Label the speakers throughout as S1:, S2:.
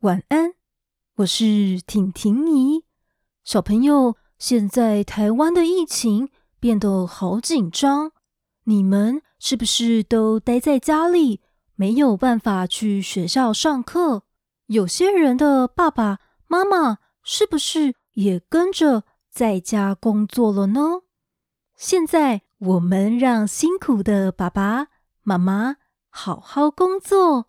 S1: 晚安，我是婷婷姨。小朋友，现在台湾的疫情变得好紧张，你们是不是都待在家里，没有办法去学校上课？有些人的爸爸妈妈是不是也跟着在家工作了呢？现在我们让辛苦的爸爸妈妈好好工作，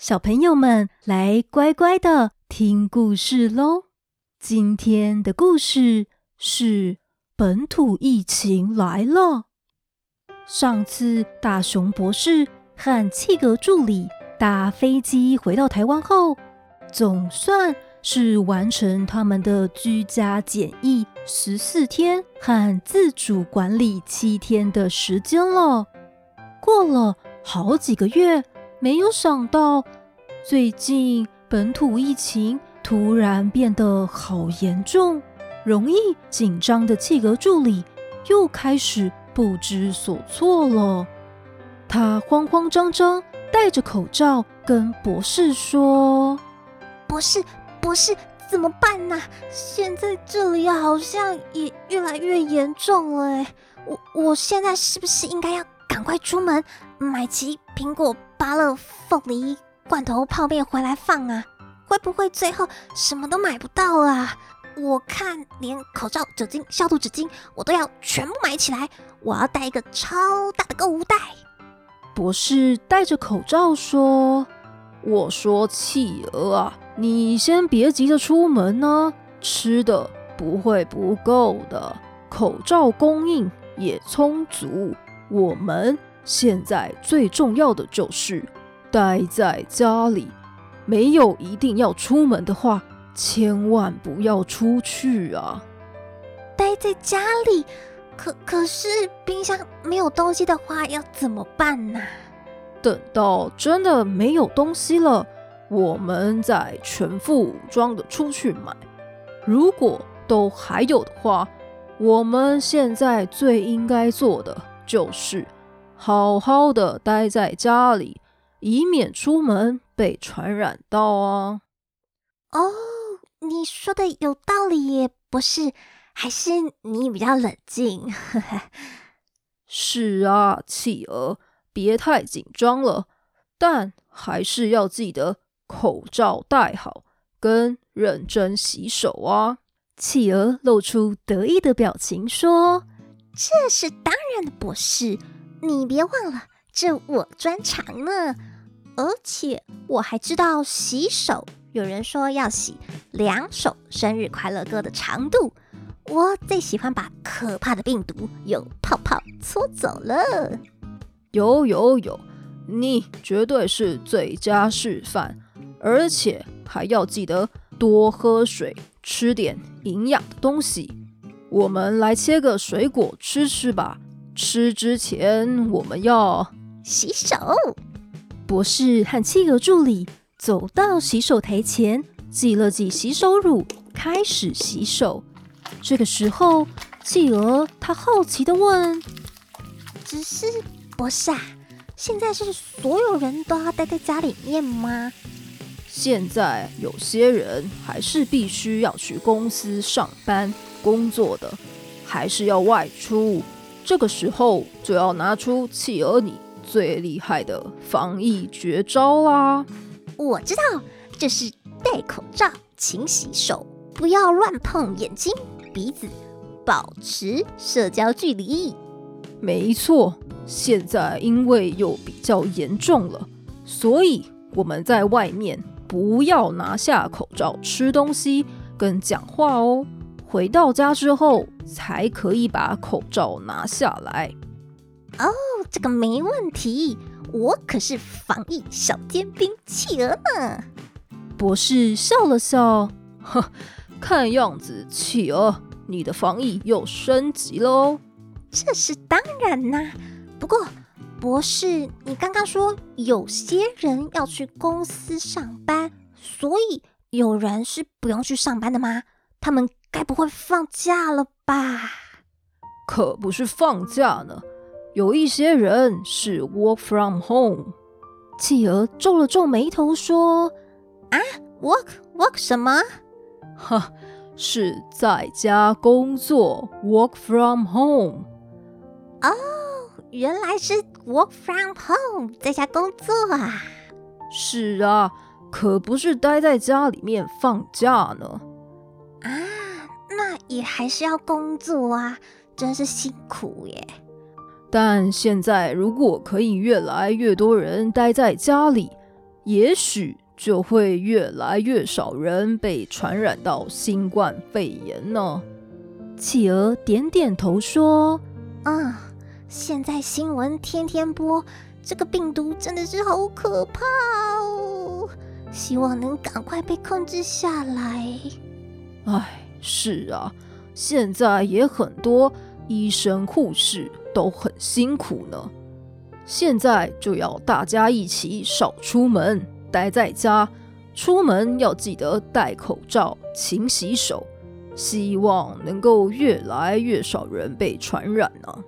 S1: 小朋友们来乖乖的听故事喽。今天的故事是本土疫情来了。上次大熊博士和企鹅助理搭飞机回到台湾后，总算是完成他们的居家检疫十四天和自主管理七天的时间了。过了好几个月，没有想到最近本土疫情突然变得好严重，容易紧张的企鹅助理又开始不知所措了。他慌慌张张戴着口罩跟博士说：“
S2: 博士。”博士，怎么办呢？现在这里好像也越来越严重了哎，我我现在是不是应该要赶快出门买齐苹果、芭乐、凤梨、罐头泡面回来放啊？会不会最后什么都买不到啊？我看连口罩、酒精、消毒纸巾我都要全部买起来，我要带一个超大的购物袋。
S1: 博士戴着口罩说：“我说企鹅啊。”你先别急着出门呢，吃的不会不够的，口罩供应也充足。我们现在最重要的就是待在家里，没有一定要出门的话，千万不要出去啊！
S2: 待在家里，可可是冰箱没有东西的话，要怎么办呢？
S1: 等到真的没有东西了。我们再全副武装的出去买，如果都还有的话，我们现在最应该做的就是好好的待在家里，以免出门被传染到啊。
S2: 哦，你说的有道理耶，博士，还是你比较冷静。
S1: 是啊，企鹅，别太紧张了，但还是要记得。口罩戴好，跟认真洗手啊！
S2: 企鹅露出得意的表情说：“这是当然的，博士，你别忘了，这我专长呢。而且我还知道洗手，有人说要洗两首生日快乐歌的长度。我最喜欢把可怕的病毒用泡泡搓走了。
S1: 有有有，你绝对是最佳示范。”而且还要记得多喝水，吃点营养的东西。我们来切个水果吃吃吧。吃之前我们要
S2: 洗手。
S1: 博士和企鹅助理走到洗手台前，挤了挤洗手乳，开始洗手。这个时候，企鹅他好奇的问：“
S2: 只是博士啊，现在是所有人都要待在家里面吗？”
S1: 现在有些人还是必须要去公司上班工作的，还是要外出。这个时候就要拿出企鹅你最厉害的防疫绝招啦！
S2: 我知道，这是戴口罩、勤洗手，不要乱碰眼睛、鼻子，保持社交距离。
S1: 没错，现在因为又比较严重了，所以我们在外面。不要拿下口罩吃东西跟讲话哦。回到家之后才可以把口罩拿下来。
S2: 哦，这个没问题，我可是防疫小尖兵企鹅呢。
S1: 博士笑了笑，哼，看样子企鹅你的防疫又升级了哦。
S2: 这是当然啦，不过。博士，你刚刚说有些人要去公司上班，所以有人是不用去上班的吗？他们该不会放假了吧？
S1: 可不是放假呢，有一些人是 work from home。
S2: 企鹅皱了皱眉头说：“啊 work work 什么？
S1: 哈，是在家工作，work from home。
S2: 哦，原来是 work from home，在家工作啊。
S1: 是啊，可不是待在家里面放假呢。
S2: 啊，那也还是要工作啊，真是辛苦耶。
S1: 但现在如果可以越来越多人待在家里，也许就会越来越少人被传染到新冠肺炎呢。
S2: 企鹅点点头说：“啊、嗯，现在新闻天天播，这个病毒真的是好可怕哦，希望能赶快被控制下来。”
S1: 哎，是啊，现在也很多医生护士。都很辛苦呢，现在就要大家一起少出门，待在家。出门要记得戴口罩、勤洗手，希望能够越来越少人被传染呢。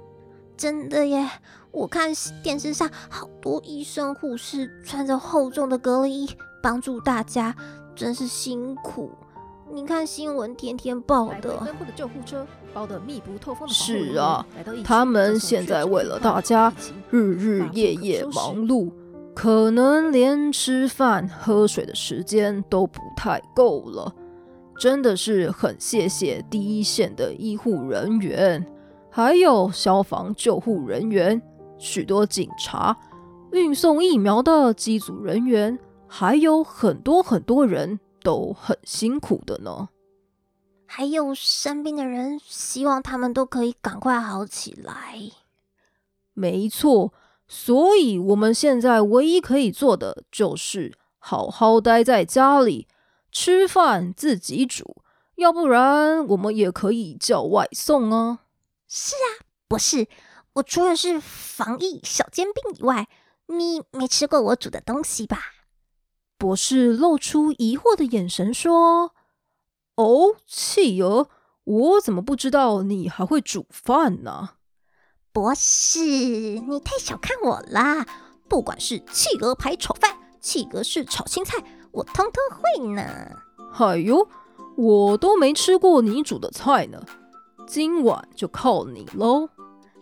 S2: 真的耶，我看电视上好多医生护士穿着厚重的隔离衣，帮助大家，真是辛苦。你看新闻天天报的，的救护车包得密不透风的。
S1: 是啊，他们现在为了大家，日日夜夜忙碌，可能连吃饭喝水的时间都不太够了。真的是很谢谢第一线的医护人员，还有消防救护人员，许多警察，运送疫苗的机组人员，还有很多很多人。都很辛苦的呢，
S2: 还有生病的人，希望他们都可以赶快好起来。
S1: 没错，所以我们现在唯一可以做的就是好好待在家里，吃饭自己煮，要不然我们也可以叫外送啊。
S2: 是啊，博士，我除了是防疫小煎饼以外，你没吃过我煮的东西吧？
S1: 博士露出疑惑的眼神说：“哦，企鹅，我怎么不知道你还会煮饭呢？”
S2: 博士，你太小看我啦！不管是企鹅牌炒饭、企鹅式炒青菜，我通通会呢。
S1: 哎呦，我都没吃过你煮的菜呢，今晚就靠你喽！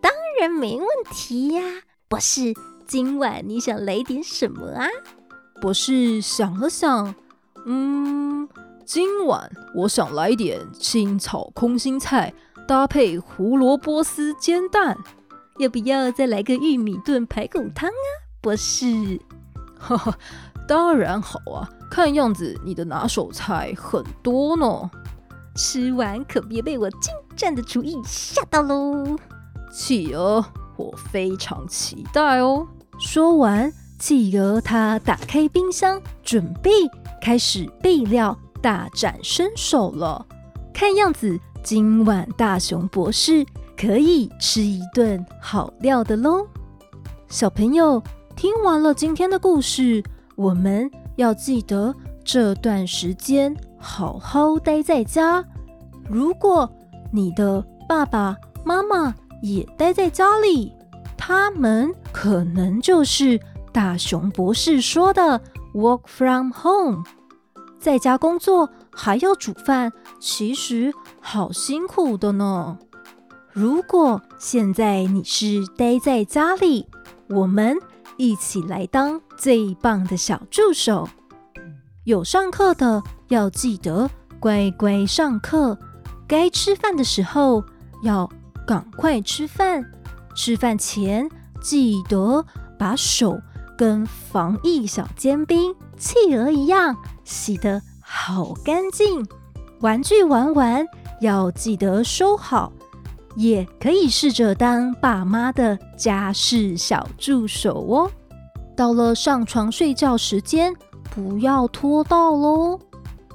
S2: 当然没问题呀，博士，今晚你想来点什么啊？
S1: 博士想了想，嗯，今晚我想来点清炒空心菜，搭配胡萝卜丝煎蛋，
S2: 要不要再来个玉米炖排骨汤啊？博士，
S1: 哈哈，当然好啊！看样子你的拿手菜很多呢，
S2: 吃完可别被我精湛的厨艺吓到喽！
S1: 企鹅，我非常期待哦。
S2: 说完。企鹅，他打开冰箱，准备开始备料，大展身手了。看样子，今晚大熊博士可以吃一顿好料的喽。小朋友，听完了今天的故事，我们要记得这段时间好好待在家。如果你的爸爸妈妈也待在家里，他们可能就是。大熊博士说的 “work from home”，在家工作还要煮饭，其实好辛苦的呢。如果现在你是待在家里，我们一起来当最棒的小助手。有上课的要记得乖乖上课，该吃饭的时候要赶快吃饭，吃饭前记得把手。跟防疫小尖兵企鹅一样，洗得好干净。玩具玩完要记得收好，也可以试着当爸妈的家事小助手哦。到了上床睡觉时间，不要拖到喽。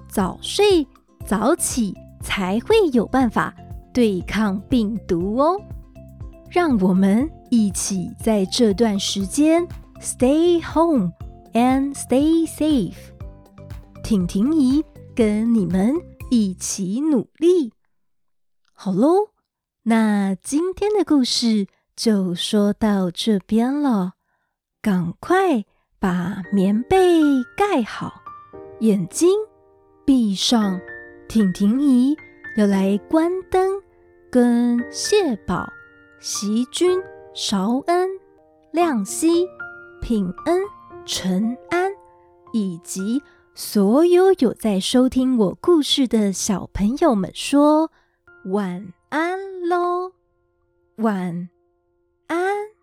S2: 早睡早起才会有办法对抗病毒哦。让我们一起在这段时间。Stay home and stay safe。婷婷姨跟你们一起努力。好喽，那今天的故事就说到这边了。赶快把棉被盖好，
S1: 眼睛闭上，婷婷姨要来关灯，跟谢宝、席君、韶恩、亮熙、品恩、陈安，以及所有有在收听我故事的小朋友们说晚安喽，晚安。